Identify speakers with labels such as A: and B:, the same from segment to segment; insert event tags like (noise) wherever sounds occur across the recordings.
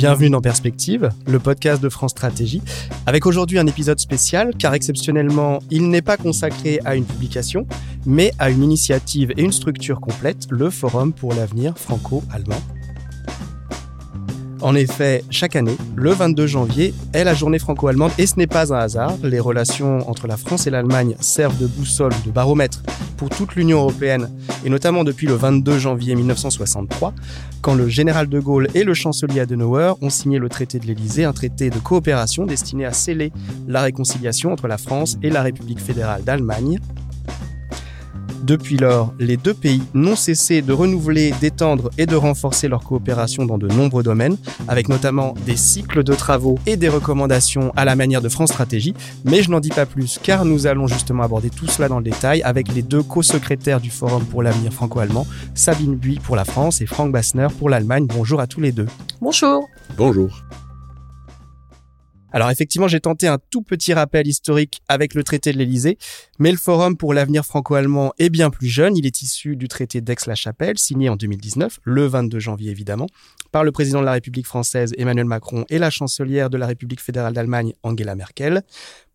A: Bienvenue dans Perspective, le podcast de France Stratégie, avec aujourd'hui un épisode spécial car exceptionnellement, il n'est pas consacré à une publication, mais à une initiative et une structure complète, le Forum pour l'avenir franco-allemand. En effet, chaque année, le 22 janvier est la journée franco-allemande et ce n'est pas un hasard. Les relations entre la France et l'Allemagne servent de boussole, de baromètre pour toute l'Union européenne et notamment depuis le 22 janvier 1963, quand le général de Gaulle et le chancelier Adenauer ont signé le traité de l'Élysée, un traité de coopération destiné à sceller la réconciliation entre la France et la République fédérale d'Allemagne. Depuis lors, les deux pays n'ont cessé de renouveler, d'étendre et de renforcer leur coopération dans de nombreux domaines, avec notamment des cycles de travaux et des recommandations à la manière de France Stratégie. Mais je n'en dis pas plus, car nous allons justement aborder tout cela dans le détail avec les deux co-secrétaires du Forum pour l'avenir franco-allemand, Sabine Buy pour la France et Frank Bassner pour l'Allemagne. Bonjour à tous les deux.
B: Bonjour.
C: Bonjour.
A: Alors effectivement, j'ai tenté un tout petit rappel historique avec le traité de l'Élysée, mais le Forum pour l'avenir franco-allemand est bien plus jeune. Il est issu du traité d'Aix-la-Chapelle, signé en 2019, le 22 janvier évidemment, par le président de la République française Emmanuel Macron et la chancelière de la République fédérale d'Allemagne Angela Merkel.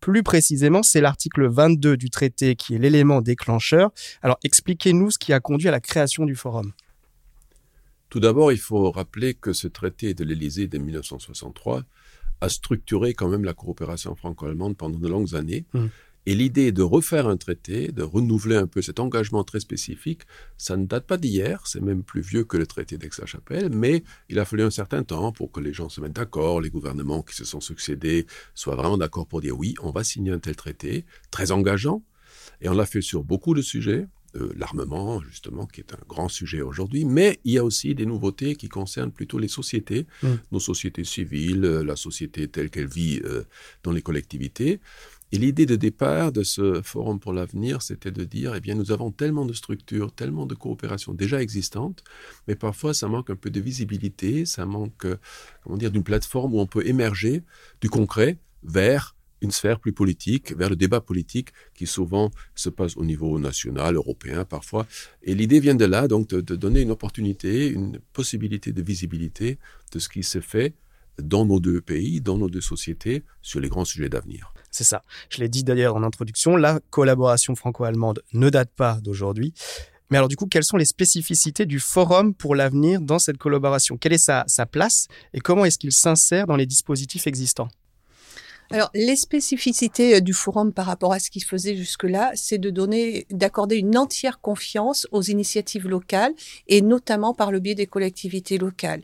A: Plus précisément, c'est l'article 22 du traité qui est l'élément déclencheur. Alors expliquez-nous ce qui a conduit à la création du Forum.
C: Tout d'abord, il faut rappeler que ce traité de l'Élysée de 1963 a structuré quand même la coopération franco-allemande pendant de longues années. Mmh. Et l'idée de refaire un traité, de renouveler un peu cet engagement très spécifique, ça ne date pas d'hier, c'est même plus vieux que le traité d'Aix-la-Chapelle, mais il a fallu un certain temps pour que les gens se mettent d'accord, les gouvernements qui se sont succédés soient vraiment d'accord pour dire oui, on va signer un tel traité, très engageant, et on l'a fait sur beaucoup de sujets, l'armement, justement, qui est un grand sujet aujourd'hui, mais il y a aussi des nouveautés qui concernent plutôt les sociétés, mm. nos sociétés civiles, euh, la société telle qu'elle vit euh, dans les collectivités. Et l'idée de départ de ce Forum pour l'avenir, c'était de dire, eh bien, nous avons tellement de structures, tellement de coopérations déjà existantes, mais parfois ça manque un peu de visibilité, ça manque, euh, comment dire, d'une plateforme où on peut émerger du concret vers une sphère plus politique, vers le débat politique qui souvent se passe au niveau national, européen parfois. Et l'idée vient de là, donc de, donner une opportunité, une possibilité de visibilité de ce qui se fait dans nos deux pays, dans nos deux sociétés, sur les grands sujets d'avenir.
A: C'est ça. Je l'ai dit d'ailleurs en introduction, la collaboration franco-allemande ne date pas d'aujourd'hui. Mais alors du coup, quelles sont les spécificités du Forum pour l'avenir dans cette collaboration? Quelle est sa, place et comment est-ce qu'il s'insère dans les dispositifs existants?
B: Alors, les spécificités euh, du forum par rapport à ce qu'il faisait jusque-là, c'est de donner, d'accorder une entière confiance aux initiatives locales et notamment par le biais des collectivités locales.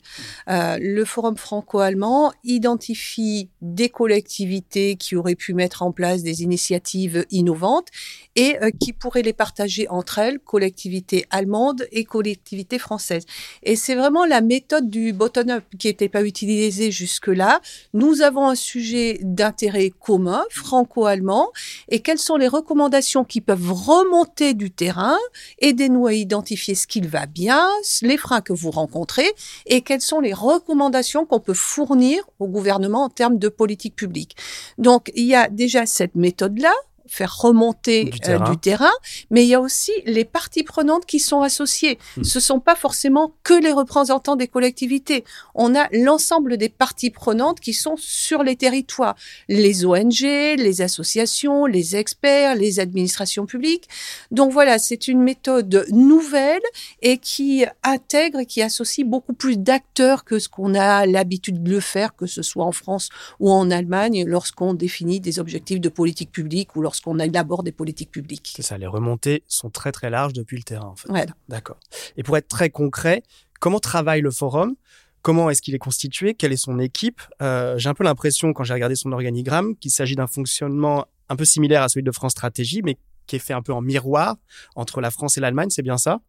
B: Euh, le forum franco-allemand identifie des collectivités qui auraient pu mettre en place des initiatives innovantes et euh, qui pourraient les partager entre elles, collectivités allemandes et collectivités françaises. Et c'est vraiment la méthode du bottom-up qui n'était pas utilisée jusque-là. Nous avons un sujet d'un intérêt commun, franco-allemand, et quelles sont les recommandations qui peuvent remonter du terrain, aidez-nous à identifier ce qui va bien, les freins que vous rencontrez, et quelles sont les recommandations qu'on peut fournir au gouvernement en termes de politique publique. Donc, il y a déjà cette méthode-là, faire remonter du euh, terrain. mais il y a aussi les parties prenantes qui sont associées. Ce hmm. Ce sont pas forcément que les représentants des collectivités. On a l'ensemble des parties prenantes qui sont sur les territoires, les ONG, les associations, les experts, les administrations publiques. Donc voilà, c'est une méthode nouvelle et qui intègre, qui associe beaucoup plus d'acteurs que ce qu'on a l'habitude de le faire, que ce soit en France ou en Allemagne, lorsqu'on définit des objectifs de politique publique ou lorsqu'on qu'on élabore des politiques publiques.
A: C'est ça, les remontées sont très très larges depuis le terrain en fait. D'accord. Et pour être très concret, comment travaille le forum? Comment est-ce qu'il est constitué? Quelle est son équipe? Euh, J'ai un peu l'impression, quand j'ai regardé son organigramme, qu'il s'agit d'un fonctionnement un peu similaire à celui de France Stratégie, mais qui est fait un peu en miroir entre la France et l'Allemagne, c'est bien ça?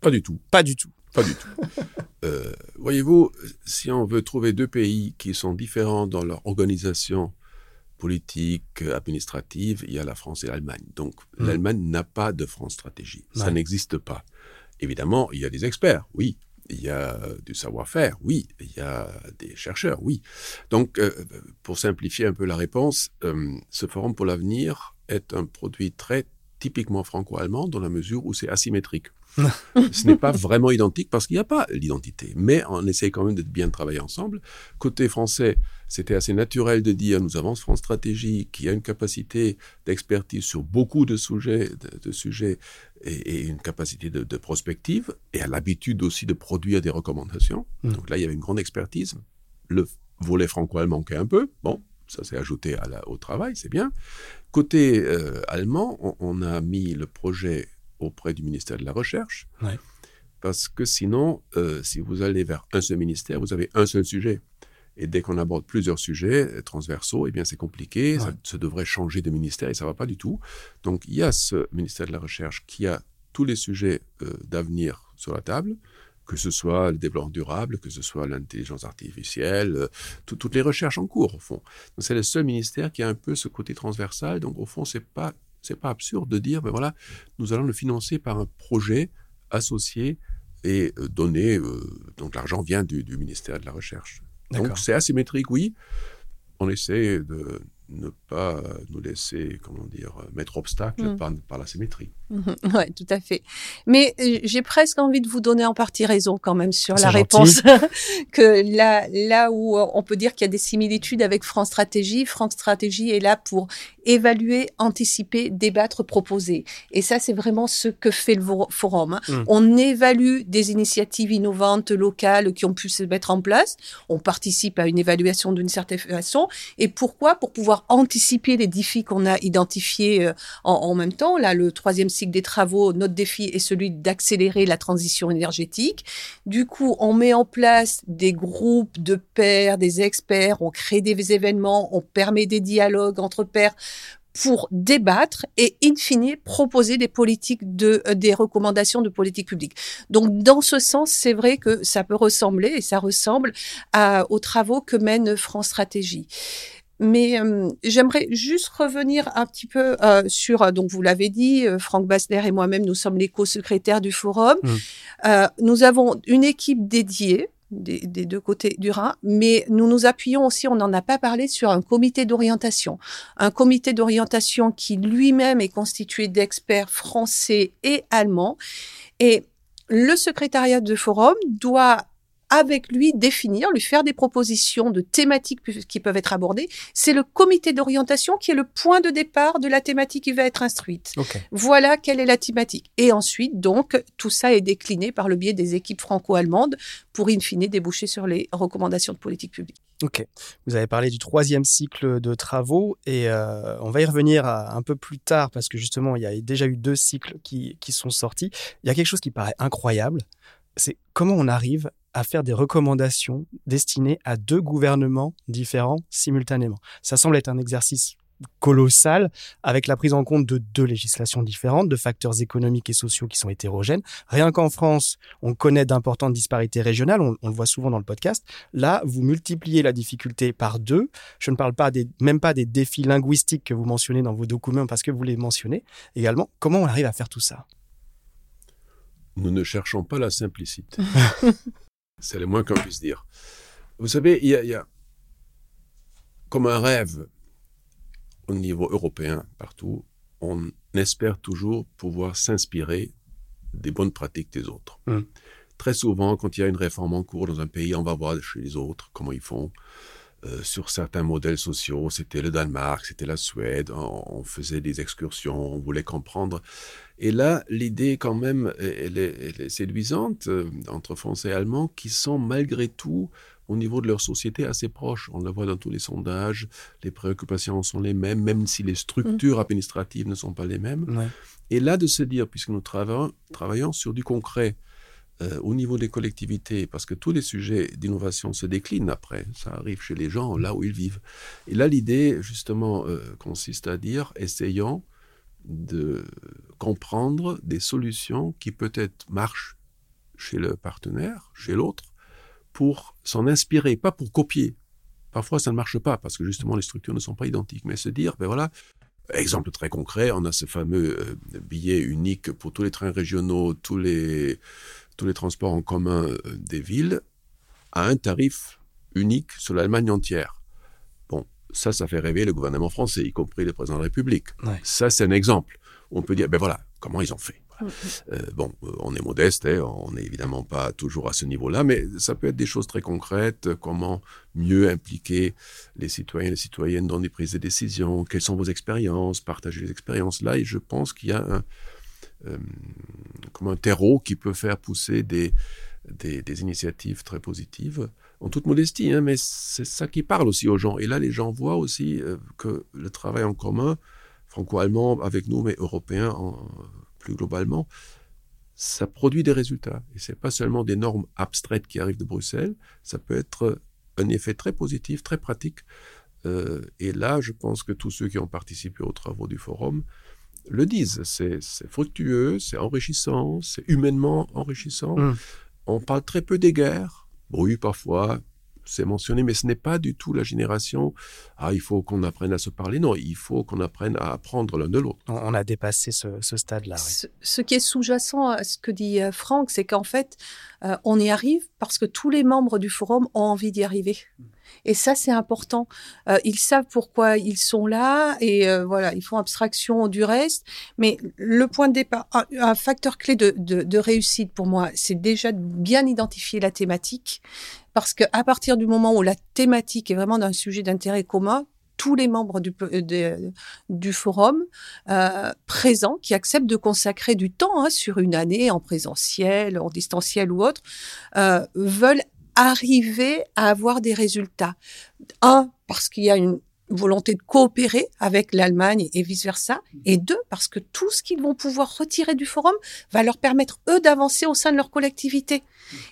C: Pas du tout.
A: Pas du tout.
C: Pas du tout. (laughs) Euh, voyez-vous, si on veut trouver deux pays qui sont différents dans leur organisation politique, administrative, il y a la France et l'Allemagne. Donc hmm. l'Allemagne n'a pas de France stratégie. Ça n'existe pas. Évidemment, il y a des experts, oui. Il y a du savoir-faire, oui. Il y a des chercheurs, oui. Donc, euh, pour simplifier un peu la réponse, euh, ce Forum pour l'avenir est un produit très typiquement franco-allemand dans la mesure où c'est asymétrique. (laughs) Ce n'est pas vraiment identique parce qu'il n'y a pas l'identité. Mais on essaye quand même de bien travailler ensemble. Côté français, c'était assez naturel de dire nous avons France Stratégie qui a une capacité d'expertise sur beaucoup de sujets, de, sujets et, une capacité de, prospective et a l'habitude aussi de produire des recommandations. Mmh. Donc là, il y avait une grande expertise. Le volet franco-allemand manquait un peu. Bon, ça s'est ajouté à la, au travail, c'est bien. Côté euh, allemand, on, a mis le projet auprès du ministère de la Recherche. Parce que sinon, euh, si vous allez vers un seul ministère, vous avez un seul sujet. Et dès qu'on aborde plusieurs sujets euh, transversaux, eh bien c'est compliqué, ça, devrait changer de ministère et ça va pas du tout. Donc il y a ce ministère de la Recherche qui a tous les sujets d'avenir sur la table que ce soit le développement durable, que ce soit l'intelligence artificielle, euh, toutes les recherches en cours, au fond. C'est le seul ministère qui a un peu ce côté transversal. Donc, au fond, c'est pas c'est pas absurde de dire, ben voilà, nous allons le financer par un projet associé et euh, donné. Euh, donc, l'argent vient du, du, ministère de la Recherche. Donc, c'est asymétrique, oui. On essaie de ne pas nous laisser, comment dire, mettre obstacle mm. par, la symétrie. (laughs)
B: Oui, tout à fait. Mais euh, j'ai presque envie de vous donner en partie raison quand même sur la réponse. (laughs) que là, là où on peut dire qu'il y a des similitudes avec France Stratégie, France Stratégie est là pour évaluer, anticiper, débattre, proposer. Et ça, c'est vraiment ce que fait le forum. Hein. Mm. On évalue des initiatives innovantes locales qui ont pu se mettre en place. On participe à une évaluation d'une certaine façon. Et pourquoi? Pour pouvoir anticiper les défis qu'on a identifiés euh, en, même temps. Là, le troisième cycle des travaux, notre défi est celui d'accélérer la transition énergétique. Du coup, on met en place des groupes de pairs, des experts, on crée des événements, on permet des dialogues entre pairs pour débattre et in fine proposer des politiques de euh, des recommandations de politique publique. Donc dans ce sens, c'est vrai que ça peut ressembler et ça ressemble à, aux travaux que mène France Stratégie. Mais euh, j'aimerais juste revenir un petit peu euh, sur, euh, donc vous l'avez dit, Franck Bassler et moi-même, nous sommes les co-secrétaires du forum. Mmh. nous avons une équipe dédiée des, des, deux côtés du Rhin, mais nous nous appuyons aussi, on n'en a pas parlé, sur un comité d'orientation. Un comité d'orientation qui lui-même est constitué d'experts français et allemands. Et le secrétariat de forum doit avec lui définir, lui faire des propositions de thématiques qui peuvent être abordées. C'est le comité d'orientation qui est le point de départ de la thématique qui va être instruite. Voilà quelle est la thématique. Et ensuite, donc, tout ça est décliné par le biais des équipes franco-allemandes pour, in fine, déboucher sur les recommandations de politique publique.
A: Ok. Vous avez parlé du troisième cycle de travaux et euh, on va y revenir un peu plus tard parce que justement, il y a déjà eu deux cycles qui, qui sont sortis. Il y a quelque chose qui paraît incroyable, c'est comment on arrive à faire des recommandations destinées à deux gouvernements différents simultanément. Ça semble être un exercice colossal avec la prise en compte de deux législations différentes, de facteurs économiques et sociaux qui sont hétérogènes. Rien qu'en France, on connaît d'importantes disparités régionales, on, le voit souvent dans le podcast. Là, vous multipliez la difficulté par deux. Je ne parle pas des, même pas des défis linguistiques que vous mentionnez dans vos documents parce que vous les mentionnez également. Comment on arrive à faire tout ça?
C: Nous ne cherchons pas la simplicité. (laughs) C'est le moins qu'on puisse dire. Vous savez, il y, a, comme un rêve au niveau européen, partout, on espère toujours pouvoir s'inspirer des bonnes pratiques des autres. Hum. Très souvent, quand il y a une réforme en cours dans un pays, on va voir chez les autres comment ils font. Euh, sur certains modèles sociaux, c'était le Danemark, c'était la Suède, on, faisait des excursions, on voulait comprendre. Et là, l'idée quand même, elle est, séduisante euh, entre Français et Allemands qui sont malgré tout au niveau de leur société assez proches. On le voit dans tous les sondages, les préoccupations sont les mêmes, même si les structures mmh. administratives ne sont pas les mêmes. Et là, de se dire, puisque nous travaillons, travaillons sur du concret, euh, au niveau des collectivités, parce que tous les sujets d'innovation se déclinent après, ça arrive chez les gens là où ils vivent. Et là, l'idée, justement, euh, consiste à dire, essayons de comprendre des solutions qui peut-être marchent chez le partenaire, chez l'autre, pour s'en inspirer, pas pour copier. Parfois, ça ne marche pas parce que justement les structures ne sont pas identiques, mais se dire, ben voilà, exemple très concret, on a ce fameux euh, billet unique pour tous les trains régionaux, tous les tous les transports en commun euh, des villes à un tarif unique sur l'Allemagne entière. Bon, ça, ça fait rêver le gouvernement français, y compris le président de la République. Ça, c'est un exemple. On peut dire, ben voilà, comment ils ont fait Mm-hmm. bon, on est modeste, hein, on n'est évidemment pas toujours à ce niveau-là, mais ça peut être des choses très concrètes, comment mieux impliquer les citoyens et les citoyennes dans des prises de décision, quelles sont vos expériences, partager les expériences. Là, et je pense qu'il y a un, comme un terreau qui peut faire pousser des, des, initiatives très positives, en toute modestie, hein, mais c'est ça qui parle aussi aux gens. Et là, les gens voient aussi euh, que le travail en commun, franco-allemand avec nous, mais européen plus globalement, ça produit des résultats. Et c'est pas seulement des normes abstraites qui arrivent de Bruxelles, ça peut être un effet très positif, très pratique. Euh, et là, je pense que tous ceux qui ont participé aux travaux du forum le disent. C'est fructueux, c'est enrichissant, c'est humainement enrichissant. Mmh. On parle très peu des guerres. Oui, parfois, c'est mentionné, mais ce n'est pas du tout la génération ah il faut qu'on apprenne à se parler. Non, il faut qu'on apprenne à apprendre l'un de l'autre.
A: On a dépassé ce, stade-là.
B: Ce, qui est sous-jacent à ce que dit euh, Franck, c'est qu'en fait, euh, on y arrive parce que tous les membres du forum ont envie d'y arriver. Et ça, c'est important. Euh, ils savent pourquoi ils sont là et euh, voilà, ils font abstraction du reste. Mais le point de départ, un, facteur clé de, de, de, réussite pour moi, c'est déjà de bien identifier la thématique. Parce qu'à partir du moment où la thématique est vraiment d'un sujet d'intérêt commun, tous les membres du, de, du forum euh, présents qui acceptent de consacrer du temps hein, sur une année en présentiel, en distanciel ou autre, euh, veulent arriver à avoir des résultats. Un, parce qu'il y a une volonté de coopérer avec l'Allemagne et vice-versa, et deux, parce que tout ce qu'ils vont pouvoir retirer du forum va leur permettre, eux, d'avancer au sein de leur collectivité.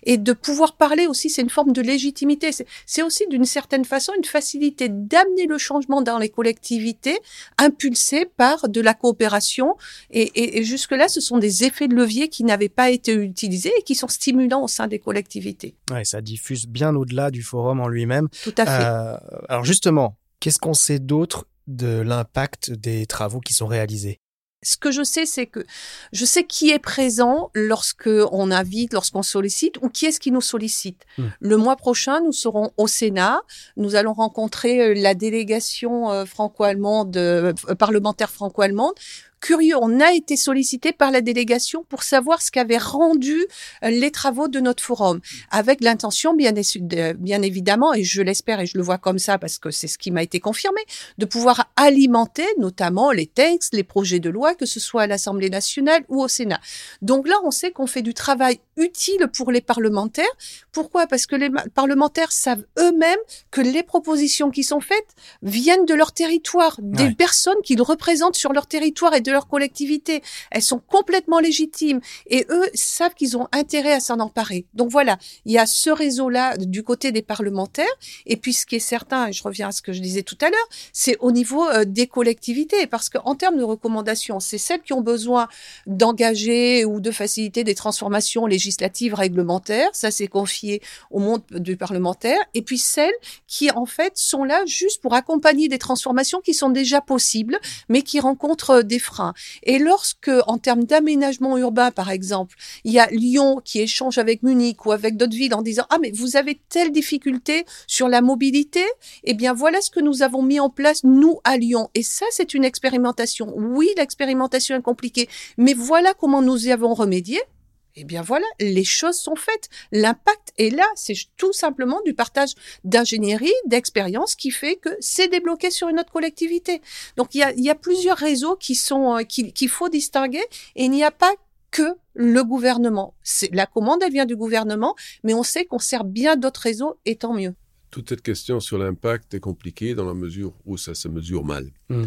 B: Et de pouvoir parler aussi, c'est une forme de légitimité. C'est aussi, d'une certaine façon, une facilité d'amener le changement dans les collectivités, impulsé par de la coopération. Et, et jusque-là, ce sont des effets de levier qui n'avaient pas été utilisés et qui sont stimulants au sein des collectivités.
A: Ouais, ça diffuse bien au-delà du forum en lui-même.
B: Tout à fait. Euh,
A: alors justement, Qu'est-ce qu'on sait d'autre de l'impact des travaux qui sont réalisés?
B: Ce que je sais, c'est que je sais qui est présent lorsque on invite, lorsqu'on sollicite, ou qui est-ce qui nous sollicite. Hmm. Le mois prochain, nous serons au Sénat. Nous allons rencontrer euh, la délégation euh, franco-allemande, euh, parlementaire franco-allemande, curieux, on a été sollicité par la délégation pour savoir ce qu'avaient rendu euh, les travaux de notre forum, avec l'intention, bien, bien évidemment, et je l'espère et je le vois comme ça parce que c'est ce qui m'a été confirmé, de pouvoir alimenter notamment les textes, les projets de loi, que ce soit à l'Assemblée nationale ou au Sénat. Donc là, on sait qu'on fait du travail utile pour les parlementaires. Pourquoi? Parce que les parlementaires savent eux-mêmes que les propositions qui sont faites viennent de leur territoire, des personnes qu'ils représentent sur leur territoire et de leur collectivité. Elles sont complètement légitimes et eux savent qu'ils ont intérêt à s'en emparer. Donc voilà, il y a ce réseau-là du côté des parlementaires. Et puis ce qui est certain, et je reviens à ce que je disais tout à l'heure, c'est au niveau euh, des collectivités. Parce qu'en termes de recommandations, c'est celles qui ont besoin d'engager ou de faciliter des transformations législatives, réglementaires. Ça, c'est confié au monde du parlementaire. Et puis celles qui, en fait, sont là juste pour accompagner des transformations qui sont déjà possibles, mais qui rencontrent des freins et lorsque, en termes d'aménagement urbain, par exemple, il y a Lyon qui échange avec Munich ou avec d'autres villes en disant ah mais vous avez telle difficulté sur la mobilité, eh bien voilà ce que nous avons mis en place nous à Lyon. Et ça c'est une expérimentation. Oui, l'expérimentation est compliquée, mais voilà comment nous y avons remédié eh bien voilà, les choses sont faites. L'impact est là. C'est tout simplement du partage d'ingénierie, d'expérience qui fait que c'est débloqué sur une autre collectivité. Donc il y a, plusieurs réseaux qui sont euh, qu'il faut distinguer et il n'y a pas que le gouvernement. La commande, elle vient du gouvernement, mais on sait qu'on sert bien d'autres réseaux et tant mieux.
C: Toute cette question sur l'impact est compliquée dans la mesure où ça se mesure mal. Mmh.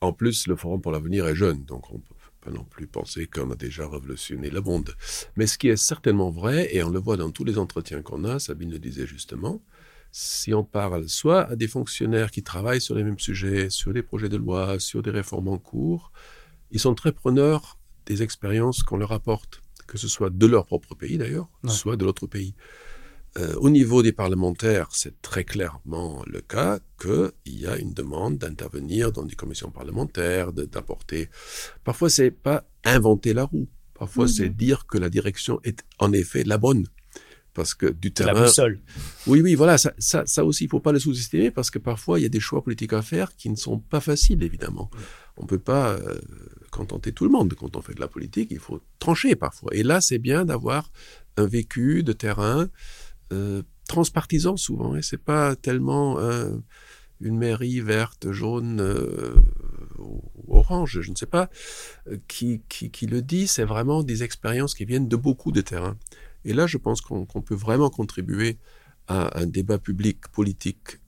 C: En plus, le Forum pour l'avenir est jeune, donc on peut pas non plus penser qu'on a déjà révolutionné le monde. Mais ce qui est certainement vrai, et on le voit dans tous les entretiens qu'on a, Sabine le disait justement, si on parle soit à des fonctionnaires qui travaillent sur les mêmes sujets, sur des projets de loi, sur des réformes en cours, ils sont très preneurs des expériences qu'on leur apporte, que ce soit de leur propre pays d'ailleurs, soit de l'autre pays. Euh, au niveau des parlementaires, c'est très clairement le cas qu'il y a une demande d'intervenir dans des commissions parlementaires, d'apporter. Parfois, c'est pas inventer la roue. Parfois, c'est mhm. dire que la direction est en effet la bonne. Parce que du terrain.
A: La boussole.
C: Oui, oui, voilà. Ça, ça, ça aussi, il faut pas le sous-estimer parce que parfois, il y a des choix politiques à faire qui ne sont pas faciles, évidemment. On peut pas. Euh, contenter tout le monde. Quand on fait de la politique, il faut trancher parfois. Et là, c'est bien d'avoir un vécu de terrain euh, transpartisan souvent. Et c'est pas tellement euh, une mairie verte, jaune, euh, orange, je ne sais pas, euh, qui, qui, le dit. C'est vraiment des expériences qui viennent de beaucoup de terrains. Et là, je pense qu'on peut vraiment contribuer à un débat public politique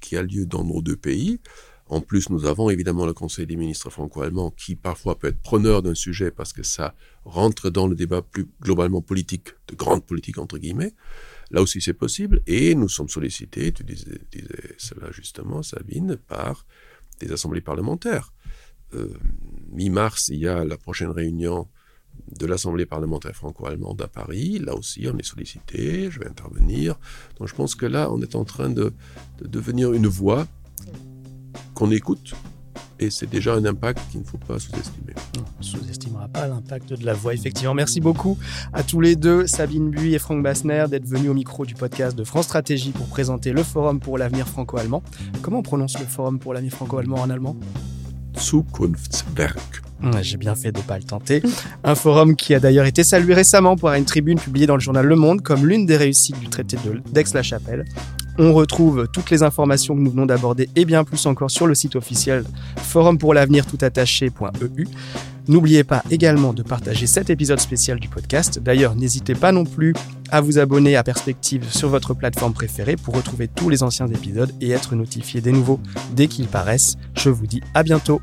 C: qui a lieu dans nos deux pays. En plus, nous avons évidemment le Conseil des ministres franco-allemands qui parfois peut être preneur d'un sujet parce que ça rentre dans le débat plus globalement politique, de grande politique entre guillemets. Là aussi, c'est possible. Et nous sommes sollicités, tu disais, cela justement, Sabine, par des assemblées parlementaires. Euh, Mi-mars, il y a la prochaine réunion de l'Assemblée parlementaire franco-allemande à Paris. Là aussi, on est sollicité, je vais intervenir. Donc je pense que là, on est en train de devenir une voix qu'on écoute. Et c'est déjà un impact qu'il ne faut pas sous-estimer.
A: On ne sous-estimera pas l'impact de la voix, effectivement. Merci beaucoup à tous les deux, Sabine Buis et Franck Bassner, d'être venus au micro du podcast de France Stratégie pour présenter le Forum pour l'avenir franco-allemand. Comment on prononce le Forum pour l'avenir franco-allemand en allemand?
C: Zukunftswerk.
A: J'ai bien fait de ne pas le tenter. Un forum qui a d'ailleurs été salué récemment par une tribune publiée dans le journal Le Monde comme l'une des réussites du traité d'Aix-la-Chapelle. On retrouve toutes les informations que nous venons d'aborder et bien plus encore sur le site officiel forumpourlavenir.toutattaché.eu. N'oubliez pas également de partager cet épisode spécial du podcast. D'ailleurs, n'hésitez pas non plus à vous abonner à Perspective sur votre plateforme préférée pour retrouver tous les anciens épisodes et être notifié des nouveaux dès qu'ils paraissent. Je vous dis à bientôt.